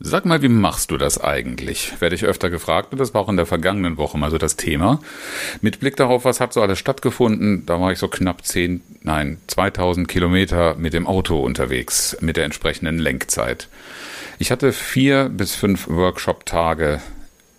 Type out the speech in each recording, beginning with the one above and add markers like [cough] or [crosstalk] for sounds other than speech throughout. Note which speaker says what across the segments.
Speaker 1: Sag mal, wie machst du das eigentlich? Werde ich öfter gefragt und das war auch in der vergangenen Woche mal so das Thema. Mit Blick darauf, was hat so alles stattgefunden, da war ich so knapp 10, nein, 2000 Kilometer mit dem Auto unterwegs, mit der entsprechenden Lenkzeit. Ich hatte vier bis fünf Workshop-Tage,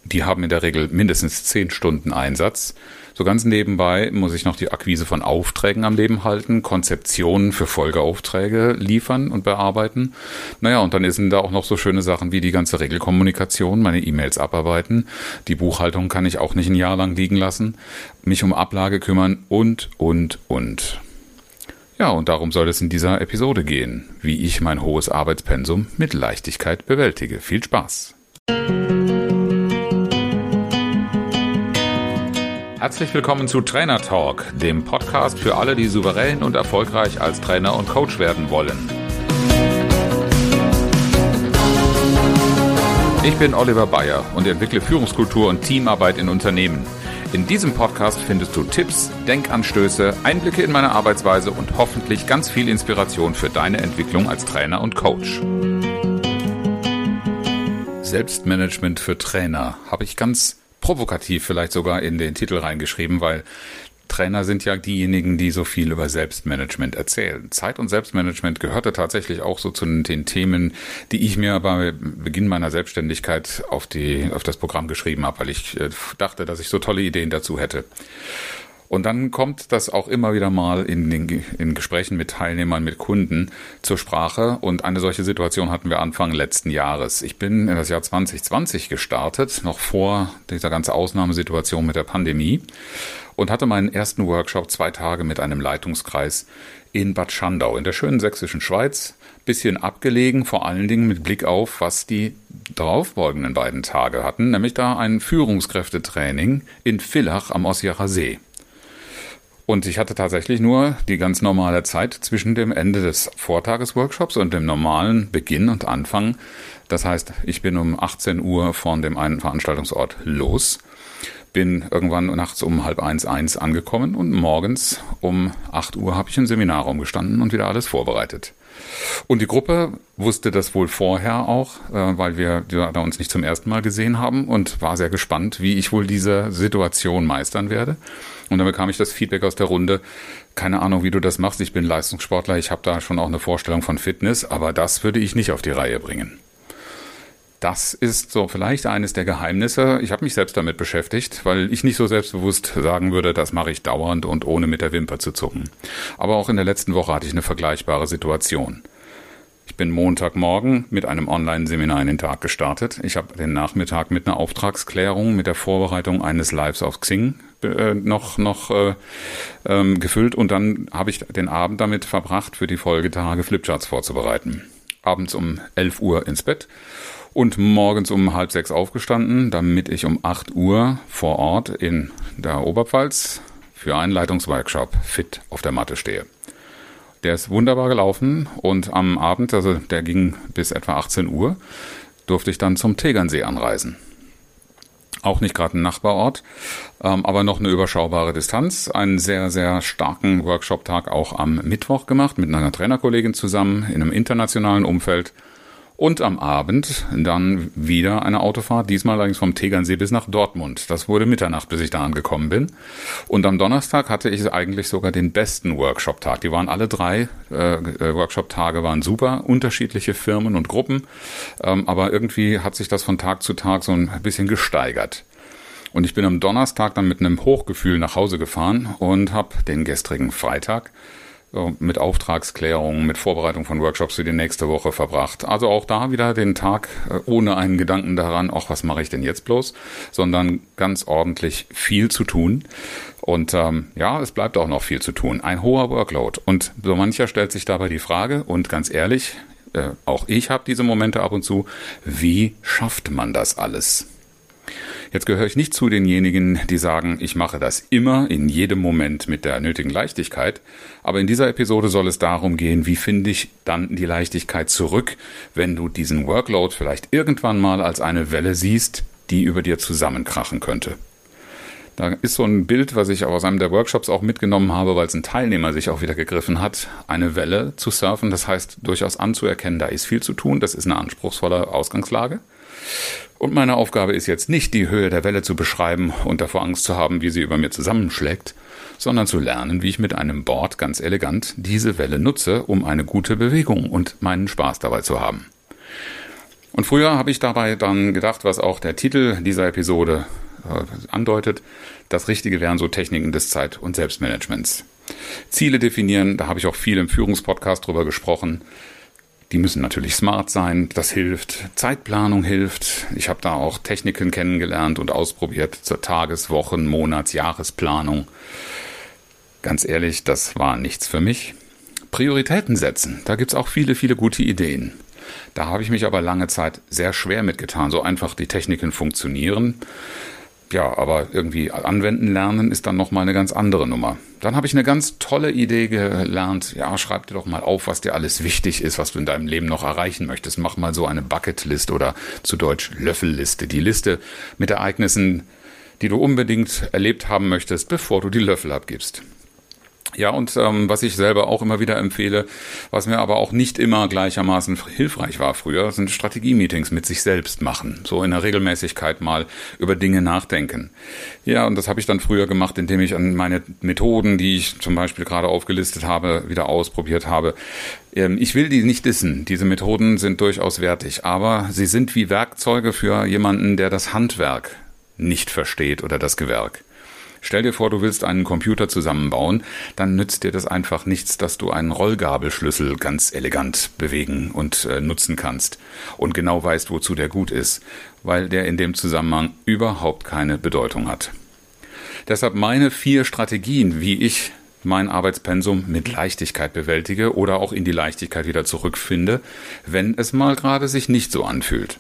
Speaker 1: die haben in der Regel mindestens zehn Stunden Einsatz. So ganz nebenbei muss ich noch die Akquise von Aufträgen am Leben halten, Konzeptionen für Folgeaufträge liefern und bearbeiten. Naja, und dann sind da auch noch so schöne Sachen wie die ganze Regelkommunikation, meine E-Mails abarbeiten. Die Buchhaltung kann ich auch nicht ein Jahr lang liegen lassen, mich um Ablage kümmern und, und, und. Ja, und darum soll es in dieser Episode gehen, wie ich mein hohes Arbeitspensum mit Leichtigkeit bewältige. Viel Spaß! Herzlich willkommen zu Trainer Talk, dem Podcast für alle, die souverän und erfolgreich als Trainer und Coach werden wollen. Ich bin Oliver Bayer und entwickle Führungskultur und Teamarbeit in Unternehmen. In diesem Podcast findest du Tipps, Denkanstöße, Einblicke in meine Arbeitsweise und hoffentlich ganz viel Inspiration für deine Entwicklung als Trainer und Coach. Selbstmanagement für Trainer habe ich ganz provokativ vielleicht sogar in den Titel reingeschrieben, weil Trainer sind ja diejenigen, die so viel über Selbstmanagement erzählen. Zeit- und Selbstmanagement gehörte tatsächlich auch so zu den Themen, die ich mir bei Beginn meiner Selbstständigkeit auf, die, auf das Programm geschrieben habe, weil ich äh, dachte, dass ich so tolle Ideen dazu hätte. Und dann kommt das auch immer wieder mal in den in Gesprächen mit Teilnehmern, mit Kunden zur Sprache. Und eine solche Situation hatten wir Anfang letzten Jahres. Ich bin in das Jahr 2020 gestartet, noch vor dieser ganzen Ausnahmesituation mit der Pandemie und hatte meinen ersten Workshop zwei Tage mit einem Leitungskreis in Bad Schandau in der schönen sächsischen Schweiz. Bisschen abgelegen, vor allen Dingen mit Blick auf, was die darauffolgenden beiden Tage hatten, nämlich da ein Führungskräftetraining in Villach am Ossiacher See. Und ich hatte tatsächlich nur die ganz normale Zeit zwischen dem Ende des Vortagesworkshops und dem normalen Beginn und Anfang. Das heißt, ich bin um 18 Uhr von dem einen Veranstaltungsort los, bin irgendwann nachts um halb eins eins angekommen und morgens um 8 Uhr habe ich im Seminarraum gestanden und wieder alles vorbereitet. Und die Gruppe wusste das wohl vorher auch, äh, weil wir da uns nicht zum ersten Mal gesehen haben und war sehr gespannt, wie ich wohl diese Situation meistern werde. Und dann bekam ich das Feedback aus der Runde, keine Ahnung, wie du das machst. Ich bin Leistungssportler, ich habe da schon auch eine Vorstellung von Fitness, aber das würde ich nicht auf die Reihe bringen. Das ist so vielleicht eines der Geheimnisse. Ich habe mich selbst damit beschäftigt, weil ich nicht so selbstbewusst sagen würde, das mache ich dauernd und ohne mit der Wimper zu zucken. Aber auch in der letzten Woche hatte ich eine vergleichbare Situation. Ich bin Montagmorgen mit einem Online-Seminar in den Tag gestartet. Ich habe den Nachmittag mit einer Auftragsklärung, mit der Vorbereitung eines Lives auf Xing äh, noch, noch äh, ähm, gefüllt und dann habe ich den Abend damit verbracht, für die Folgetage Flipcharts vorzubereiten. Abends um 11 Uhr ins Bett und morgens um halb sechs aufgestanden, damit ich um 8 Uhr vor Ort in der Oberpfalz für einen Leitungsworkshop fit auf der Matte stehe. Der ist wunderbar gelaufen und am Abend, also der ging bis etwa 18 Uhr, durfte ich dann zum Tegernsee anreisen. Auch nicht gerade ein Nachbarort, ähm, aber noch eine überschaubare Distanz. Einen sehr, sehr starken Workshop-Tag auch am Mittwoch gemacht mit einer Trainerkollegin zusammen in einem internationalen Umfeld und am Abend dann wieder eine Autofahrt, diesmal allerdings vom Tegernsee bis nach Dortmund. Das wurde Mitternacht, bis ich da angekommen bin. Und am Donnerstag hatte ich eigentlich sogar den besten Workshop-Tag. Die waren alle drei äh, äh, Workshop-Tage waren super, unterschiedliche Firmen und Gruppen. Ähm, aber irgendwie hat sich das von Tag zu Tag so ein bisschen gesteigert. Und ich bin am Donnerstag dann mit einem Hochgefühl nach Hause gefahren und habe den gestrigen Freitag mit Auftragsklärungen, mit Vorbereitung von Workshops für die nächste Woche verbracht. Also auch da wieder den Tag äh, ohne einen Gedanken daran, ach, was mache ich denn jetzt bloß, sondern ganz ordentlich viel zu tun. Und ähm, ja, es bleibt auch noch viel zu tun. Ein hoher Workload. Und so mancher stellt sich dabei die Frage, und ganz ehrlich, äh, auch ich habe diese Momente ab und zu, wie schafft man das alles? Jetzt gehöre ich nicht zu denjenigen, die sagen, ich mache das immer in jedem Moment mit der nötigen Leichtigkeit. Aber in dieser Episode soll es darum gehen, wie finde ich dann die Leichtigkeit zurück, wenn du diesen Workload vielleicht irgendwann mal als eine Welle siehst, die über dir zusammenkrachen könnte. Da ist so ein Bild, was ich aus einem der Workshops auch mitgenommen habe, weil es ein Teilnehmer sich auch wieder gegriffen hat, eine Welle zu surfen. Das heißt, durchaus anzuerkennen, da ist viel zu tun. Das ist eine anspruchsvolle Ausgangslage. Und meine Aufgabe ist jetzt nicht, die Höhe der Welle zu beschreiben und davor Angst zu haben, wie sie über mir zusammenschlägt, sondern zu lernen, wie ich mit einem Board ganz elegant diese Welle nutze, um eine gute Bewegung und meinen Spaß dabei zu haben. Und früher habe ich dabei dann gedacht, was auch der Titel dieser Episode äh, andeutet, das Richtige wären so Techniken des Zeit- und Selbstmanagements. Ziele definieren, da habe ich auch viel im Führungspodcast drüber gesprochen. Die müssen natürlich smart sein, das hilft. Zeitplanung hilft. Ich habe da auch Techniken kennengelernt und ausprobiert zur Tages-, Wochen-, Monats-, Jahresplanung. Ganz ehrlich, das war nichts für mich. Prioritäten setzen, da gibt es auch viele, viele gute Ideen. Da habe ich mich aber lange Zeit sehr schwer mitgetan. So einfach die Techniken funktionieren. Ja, aber irgendwie anwenden lernen ist dann nochmal eine ganz andere Nummer. Dann habe ich eine ganz tolle Idee gelernt. Ja, schreib dir doch mal auf, was dir alles wichtig ist, was du in deinem Leben noch erreichen möchtest. Mach mal so eine Bucketlist oder zu Deutsch Löffelliste. Die Liste mit Ereignissen, die du unbedingt erlebt haben möchtest, bevor du die Löffel abgibst. Ja, und ähm, was ich selber auch immer wieder empfehle, was mir aber auch nicht immer gleichermaßen hilfreich war früher, sind Strategie-Meetings mit sich selbst machen. So in der Regelmäßigkeit mal über Dinge nachdenken. Ja, und das habe ich dann früher gemacht, indem ich an meine Methoden, die ich zum Beispiel gerade aufgelistet habe, wieder ausprobiert habe. Ähm, ich will die nicht dissen. Diese Methoden sind durchaus wertig, aber sie sind wie Werkzeuge für jemanden, der das Handwerk nicht versteht oder das Gewerk. Stell dir vor, du willst einen Computer zusammenbauen, dann nützt dir das einfach nichts, dass du einen Rollgabelschlüssel ganz elegant bewegen und äh, nutzen kannst und genau weißt, wozu der gut ist, weil der in dem Zusammenhang überhaupt keine Bedeutung hat. Deshalb meine vier Strategien, wie ich mein Arbeitspensum mit Leichtigkeit bewältige oder auch in die Leichtigkeit wieder zurückfinde, wenn es mal gerade sich nicht so anfühlt.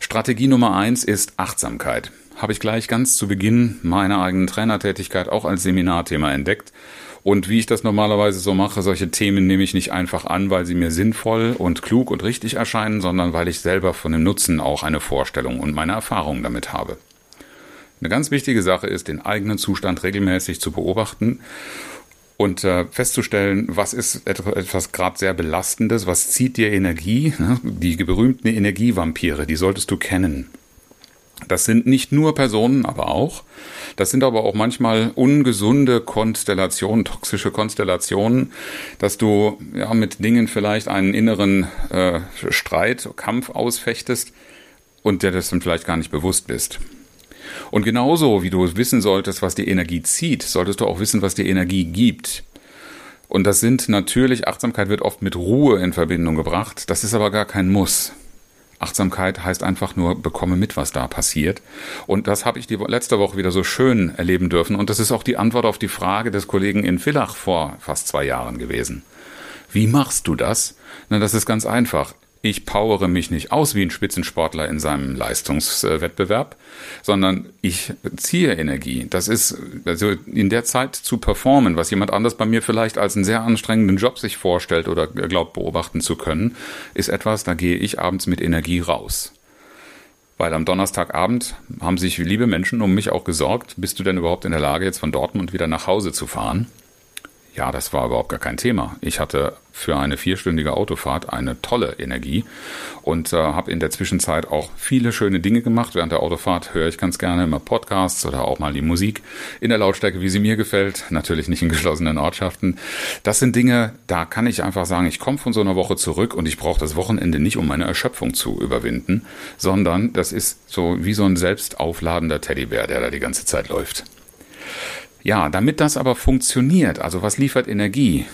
Speaker 1: Strategie Nummer eins ist Achtsamkeit habe ich gleich ganz zu Beginn meiner eigenen Trainertätigkeit auch als Seminarthema entdeckt. Und wie ich das normalerweise so mache, solche Themen nehme ich nicht einfach an, weil sie mir sinnvoll und klug und richtig erscheinen, sondern weil ich selber von dem Nutzen auch eine Vorstellung und meine Erfahrungen damit habe. Eine ganz wichtige Sache ist, den eigenen Zustand regelmäßig zu beobachten und äh, festzustellen, was ist etwas gerade sehr Belastendes, was zieht dir Energie. Ne? Die berühmten Energievampire, die solltest du kennen. Das sind nicht nur Personen, aber auch. Das sind aber auch manchmal ungesunde Konstellationen, toxische Konstellationen, dass du ja mit Dingen vielleicht einen inneren äh, Streit, Kampf ausfechtest und der das dann vielleicht gar nicht bewusst bist. Und genauso wie du wissen solltest, was die Energie zieht, solltest du auch wissen, was die Energie gibt. Und das sind natürlich, Achtsamkeit wird oft mit Ruhe in Verbindung gebracht, das ist aber gar kein Muss. Achtsamkeit heißt einfach nur, bekomme mit, was da passiert. Und das habe ich die letzte Woche wieder so schön erleben dürfen. Und das ist auch die Antwort auf die Frage des Kollegen in Villach vor fast zwei Jahren gewesen. Wie machst du das? Na, das ist ganz einfach ich powere mich nicht aus wie ein Spitzensportler in seinem Leistungswettbewerb, sondern ich ziehe Energie. Das ist also in der Zeit zu performen, was jemand anders bei mir vielleicht als einen sehr anstrengenden Job sich vorstellt oder glaubt beobachten zu können, ist etwas, da gehe ich abends mit Energie raus. Weil am Donnerstagabend haben sich liebe Menschen um mich auch gesorgt, bist du denn überhaupt in der Lage, jetzt von Dortmund wieder nach Hause zu fahren? Ja, das war überhaupt gar kein Thema. Ich hatte für eine vierstündige Autofahrt eine tolle Energie und äh, habe in der Zwischenzeit auch viele schöne Dinge gemacht. Während der Autofahrt höre ich ganz gerne immer Podcasts oder auch mal die Musik in der Lautstärke, wie sie mir gefällt. Natürlich nicht in geschlossenen Ortschaften. Das sind Dinge, da kann ich einfach sagen, ich komme von so einer Woche zurück und ich brauche das Wochenende nicht, um meine Erschöpfung zu überwinden, sondern das ist so wie so ein selbstaufladender Teddybär, der da die ganze Zeit läuft. Ja, damit das aber funktioniert, also was liefert Energie,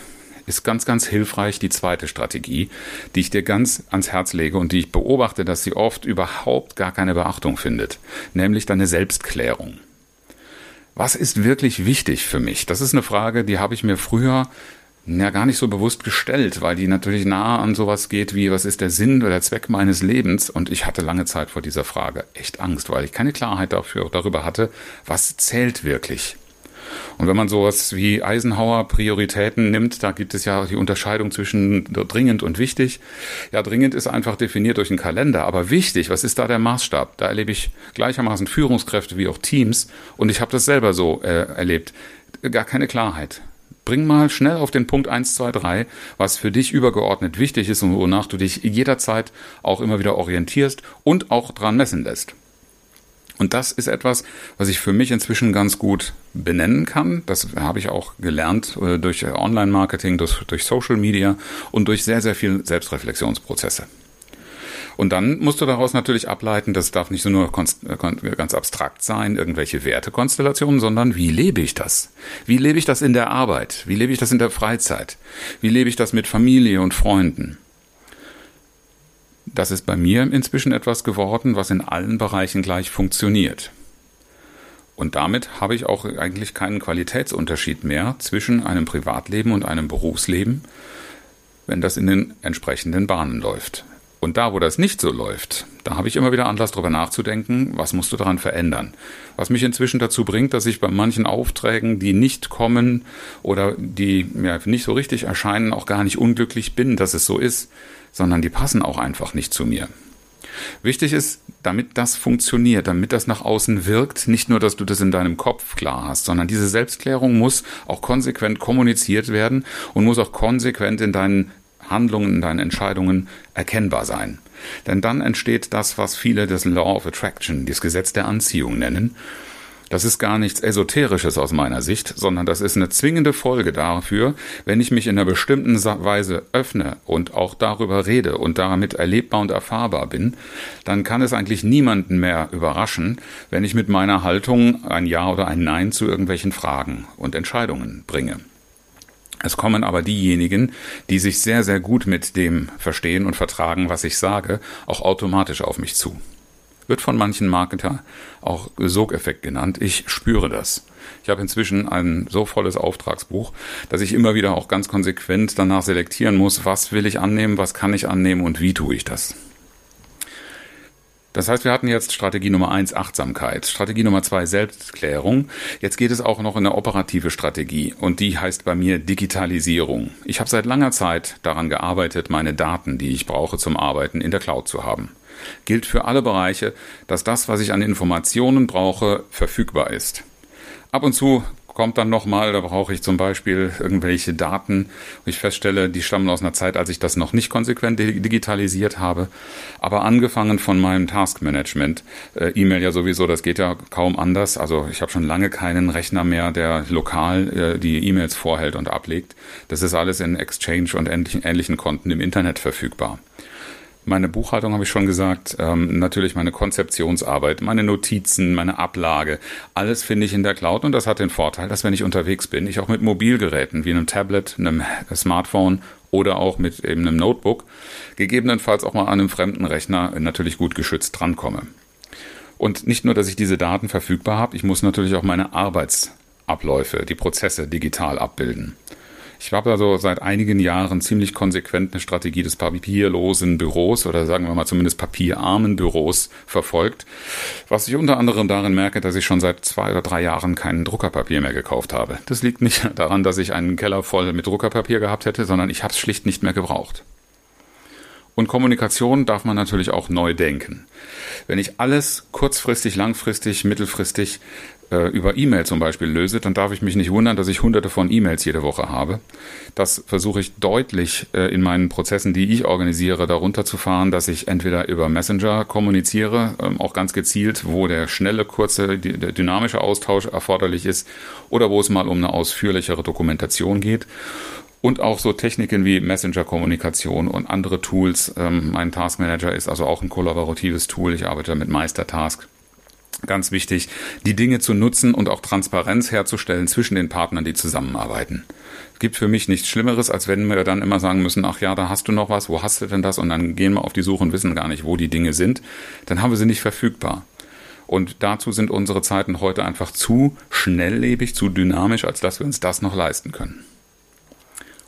Speaker 1: ist ganz, ganz hilfreich die zweite Strategie, die ich dir ganz ans Herz lege und die ich beobachte, dass sie oft überhaupt gar keine Beachtung findet, nämlich deine Selbstklärung. Was ist wirklich wichtig für mich? Das ist eine Frage, die habe ich mir früher ja gar nicht so bewusst gestellt, weil die natürlich nah an sowas geht wie, was ist der Sinn oder der Zweck meines Lebens? Und ich hatte lange Zeit vor dieser Frage echt Angst, weil ich keine Klarheit dafür, darüber hatte, was zählt wirklich. Und wenn man sowas wie Eisenhower Prioritäten nimmt, da gibt es ja die Unterscheidung zwischen dringend und wichtig. Ja, dringend ist einfach definiert durch einen Kalender, aber wichtig, was ist da der Maßstab? Da erlebe ich gleichermaßen Führungskräfte wie auch Teams und ich habe das selber so äh, erlebt. Gar keine Klarheit. Bring mal schnell auf den Punkt 1, 2, 3, was für dich übergeordnet wichtig ist und wonach du dich jederzeit auch immer wieder orientierst und auch dran messen lässt. Und das ist etwas, was ich für mich inzwischen ganz gut benennen kann. Das habe ich auch gelernt äh, durch Online-Marketing, durch, durch Social Media und durch sehr, sehr viele Selbstreflexionsprozesse. Und dann musst du daraus natürlich ableiten, das darf nicht nur äh, ganz abstrakt sein, irgendwelche Wertekonstellationen, sondern wie lebe ich das? Wie lebe ich das in der Arbeit? Wie lebe ich das in der Freizeit? Wie lebe ich das mit Familie und Freunden? Das ist bei mir inzwischen etwas geworden, was in allen Bereichen gleich funktioniert. Und damit habe ich auch eigentlich keinen Qualitätsunterschied mehr zwischen einem Privatleben und einem Berufsleben, wenn das in den entsprechenden Bahnen läuft. Und da, wo das nicht so läuft, da habe ich immer wieder Anlass darüber nachzudenken, was musst du daran verändern. Was mich inzwischen dazu bringt, dass ich bei manchen Aufträgen, die nicht kommen oder die ja, nicht so richtig erscheinen, auch gar nicht unglücklich bin, dass es so ist, sondern die passen auch einfach nicht zu mir. Wichtig ist, damit das funktioniert, damit das nach außen wirkt, nicht nur, dass du das in deinem Kopf klar hast, sondern diese Selbstklärung muss auch konsequent kommuniziert werden und muss auch konsequent in deinen Handlungen, deinen Entscheidungen erkennbar sein. Denn dann entsteht das, was viele das Law of Attraction, das Gesetz der Anziehung nennen. Das ist gar nichts Esoterisches aus meiner Sicht, sondern das ist eine zwingende Folge dafür, wenn ich mich in einer bestimmten Weise öffne und auch darüber rede und damit erlebbar und erfahrbar bin, dann kann es eigentlich niemanden mehr überraschen, wenn ich mit meiner Haltung ein Ja oder ein Nein zu irgendwelchen Fragen und Entscheidungen bringe. Es kommen aber diejenigen, die sich sehr, sehr gut mit dem verstehen und vertragen, was ich sage, auch automatisch auf mich zu. Wird von manchen Marketer auch Sogeffekt genannt. Ich spüre das. Ich habe inzwischen ein so volles Auftragsbuch, dass ich immer wieder auch ganz konsequent danach selektieren muss, was will ich annehmen, was kann ich annehmen und wie tue ich das. Das heißt, wir hatten jetzt Strategie Nummer eins Achtsamkeit, Strategie Nummer zwei Selbstklärung. Jetzt geht es auch noch in eine operative Strategie und die heißt bei mir Digitalisierung. Ich habe seit langer Zeit daran gearbeitet, meine Daten, die ich brauche zum Arbeiten, in der Cloud zu haben. Gilt für alle Bereiche, dass das, was ich an Informationen brauche, verfügbar ist. Ab und zu kommt dann nochmal, da brauche ich zum Beispiel irgendwelche Daten, ich feststelle, die stammen aus einer Zeit, als ich das noch nicht konsequent digitalisiert habe. Aber angefangen von meinem Taskmanagement, äh, E-Mail ja sowieso, das geht ja kaum anders. Also ich habe schon lange keinen Rechner mehr, der lokal äh, die E-Mails vorhält und ablegt. Das ist alles in Exchange und ähnlichen Konten im Internet verfügbar. Meine Buchhaltung habe ich schon gesagt, ähm, natürlich meine Konzeptionsarbeit, meine Notizen, meine Ablage, alles finde ich in der Cloud und das hat den Vorteil, dass wenn ich unterwegs bin, ich auch mit Mobilgeräten wie einem Tablet, einem Smartphone oder auch mit eben einem Notebook, gegebenenfalls auch mal an einem fremden Rechner natürlich gut geschützt drankomme. Und nicht nur, dass ich diese Daten verfügbar habe, ich muss natürlich auch meine Arbeitsabläufe, die Prozesse digital abbilden. Ich habe also seit einigen Jahren ziemlich konsequent eine Strategie des papierlosen Büros oder sagen wir mal zumindest papierarmen Büros verfolgt, was ich unter anderem darin merke, dass ich schon seit zwei oder drei Jahren kein Druckerpapier mehr gekauft habe. Das liegt nicht [laughs] daran, dass ich einen Keller voll mit Druckerpapier gehabt hätte, sondern ich habe es schlicht nicht mehr gebraucht. Und Kommunikation darf man natürlich auch neu denken. Wenn ich alles kurzfristig, langfristig, mittelfristig äh, über E-Mail zum Beispiel löse, dann darf ich mich nicht wundern, dass ich hunderte von E-Mails jede Woche habe. Das versuche ich deutlich äh, in meinen Prozessen, die ich organisiere, darunter zu fahren, dass ich entweder über Messenger kommuniziere, ähm, auch ganz gezielt, wo der schnelle, kurze, der dynamische Austausch erforderlich ist oder wo es mal um eine ausführlichere Dokumentation geht und auch so Techniken wie Messenger-Kommunikation und andere Tools. Ähm, mein Taskmanager ist also auch ein kollaboratives Tool. Ich arbeite mit Meistertask ganz wichtig, die Dinge zu nutzen und auch Transparenz herzustellen zwischen den Partnern, die zusammenarbeiten. Es gibt für mich nichts Schlimmeres, als wenn wir dann immer sagen müssen, ach ja, da hast du noch was, wo hast du denn das? Und dann gehen wir auf die Suche und wissen gar nicht, wo die Dinge sind. Dann haben wir sie nicht verfügbar. Und dazu sind unsere Zeiten heute einfach zu schnelllebig, zu dynamisch, als dass wir uns das noch leisten können.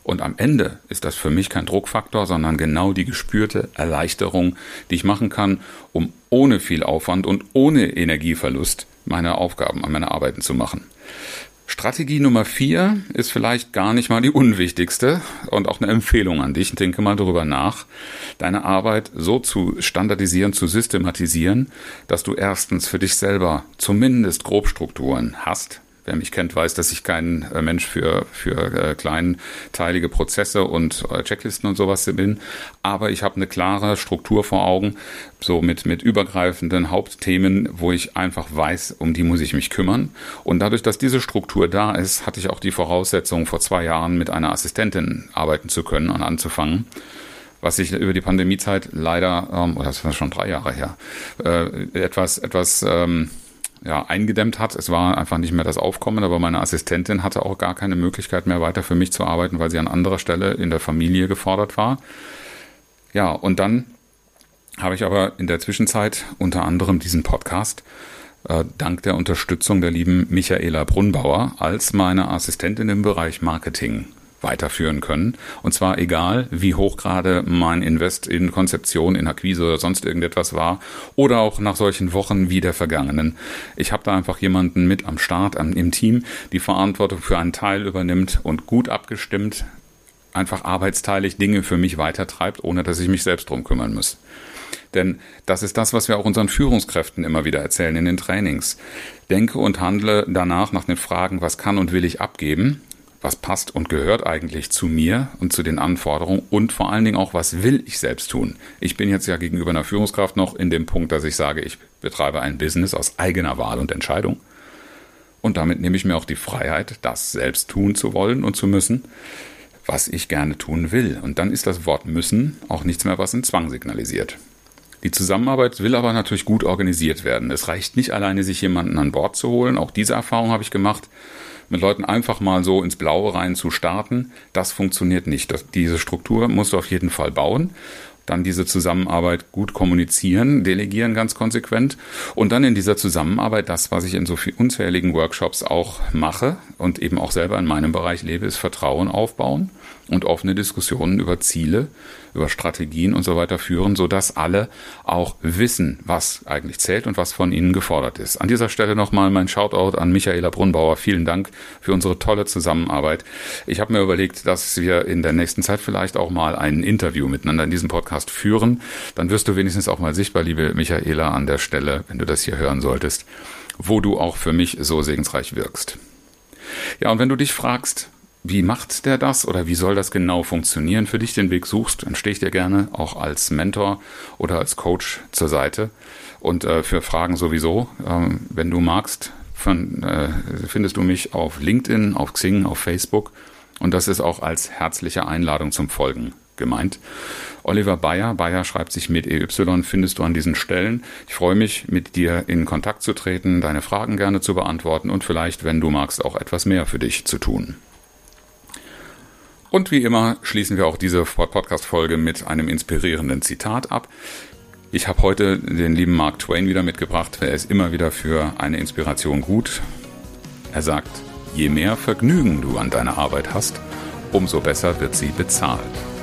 Speaker 1: Und am Ende ist das für mich kein Druckfaktor, sondern genau die gespürte Erleichterung, die ich machen kann, um ohne viel Aufwand und ohne Energieverlust meine Aufgaben an meine Arbeiten zu machen. Strategie Nummer vier ist vielleicht gar nicht mal die unwichtigste und auch eine Empfehlung an dich. Denke mal darüber nach, deine Arbeit so zu standardisieren, zu systematisieren, dass du erstens für dich selber zumindest Grobstrukturen hast, Wer mich kennt, weiß, dass ich kein äh, Mensch für, für äh, kleinteilige Prozesse und äh, Checklisten und sowas bin. Aber ich habe eine klare Struktur vor Augen, so mit, mit übergreifenden Hauptthemen, wo ich einfach weiß, um die muss ich mich kümmern. Und dadurch, dass diese Struktur da ist, hatte ich auch die Voraussetzung, vor zwei Jahren mit einer Assistentin arbeiten zu können und anzufangen was sich über die Pandemiezeit leider, ähm, oder das war schon drei Jahre her, äh, etwas, etwas ähm, ja, eingedämmt hat. Es war einfach nicht mehr das Aufkommen, aber meine Assistentin hatte auch gar keine Möglichkeit mehr weiter für mich zu arbeiten, weil sie an anderer Stelle in der Familie gefordert war. Ja, und dann habe ich aber in der Zwischenzeit unter anderem diesen Podcast äh, dank der Unterstützung der lieben Michaela Brunbauer als meine Assistentin im Bereich Marketing weiterführen können. Und zwar egal, wie hoch gerade mein Invest in Konzeption, in Akquise oder sonst irgendetwas war oder auch nach solchen Wochen wie der vergangenen. Ich habe da einfach jemanden mit am Start, am, im Team, die Verantwortung für einen Teil übernimmt und gut abgestimmt einfach arbeitsteilig Dinge für mich weitertreibt, ohne dass ich mich selbst drum kümmern muss. Denn das ist das, was wir auch unseren Führungskräften immer wieder erzählen in den Trainings. Denke und handle danach nach den Fragen, was kann und will ich abgeben was passt und gehört eigentlich zu mir und zu den Anforderungen und vor allen Dingen auch, was will ich selbst tun. Ich bin jetzt ja gegenüber einer Führungskraft noch in dem Punkt, dass ich sage, ich betreibe ein Business aus eigener Wahl und Entscheidung. Und damit nehme ich mir auch die Freiheit, das selbst tun zu wollen und zu müssen, was ich gerne tun will. Und dann ist das Wort müssen auch nichts mehr, was in Zwang signalisiert. Die Zusammenarbeit will aber natürlich gut organisiert werden. Es reicht nicht alleine, sich jemanden an Bord zu holen. Auch diese Erfahrung habe ich gemacht mit Leuten einfach mal so ins Blaue rein zu starten, das funktioniert nicht. Das, diese Struktur musst du auf jeden Fall bauen. Dann diese Zusammenarbeit gut kommunizieren, delegieren ganz konsequent. Und dann in dieser Zusammenarbeit das, was ich in so viel unzähligen Workshops auch mache und eben auch selber in meinem Bereich lebe, ist Vertrauen aufbauen und offene Diskussionen über Ziele, über Strategien und so weiter führen, sodass alle auch wissen, was eigentlich zählt und was von ihnen gefordert ist. An dieser Stelle nochmal mein Shoutout an Michaela Brunbauer. Vielen Dank für unsere tolle Zusammenarbeit. Ich habe mir überlegt, dass wir in der nächsten Zeit vielleicht auch mal ein Interview miteinander in diesem Podcast führen. Dann wirst du wenigstens auch mal sichtbar, liebe Michaela, an der Stelle, wenn du das hier hören solltest, wo du auch für mich so segensreich wirkst. Ja, und wenn du dich fragst, wie macht der das oder wie soll das genau funktionieren, für dich den Weg suchst, dann stehe ich dir gerne auch als Mentor oder als Coach zur Seite. Und äh, für Fragen sowieso, ähm, wenn du magst, von, äh, findest du mich auf LinkedIn, auf Xing, auf Facebook. Und das ist auch als herzliche Einladung zum Folgen gemeint. Oliver Bayer, Bayer schreibt sich mit EY, findest du an diesen Stellen. Ich freue mich, mit dir in Kontakt zu treten, deine Fragen gerne zu beantworten und vielleicht, wenn du magst, auch etwas mehr für dich zu tun. Und wie immer schließen wir auch diese Podcast-Folge mit einem inspirierenden Zitat ab. Ich habe heute den lieben Mark Twain wieder mitgebracht. Er ist immer wieder für eine Inspiration gut. Er sagt, je mehr Vergnügen du an deiner Arbeit hast, umso besser wird sie bezahlt.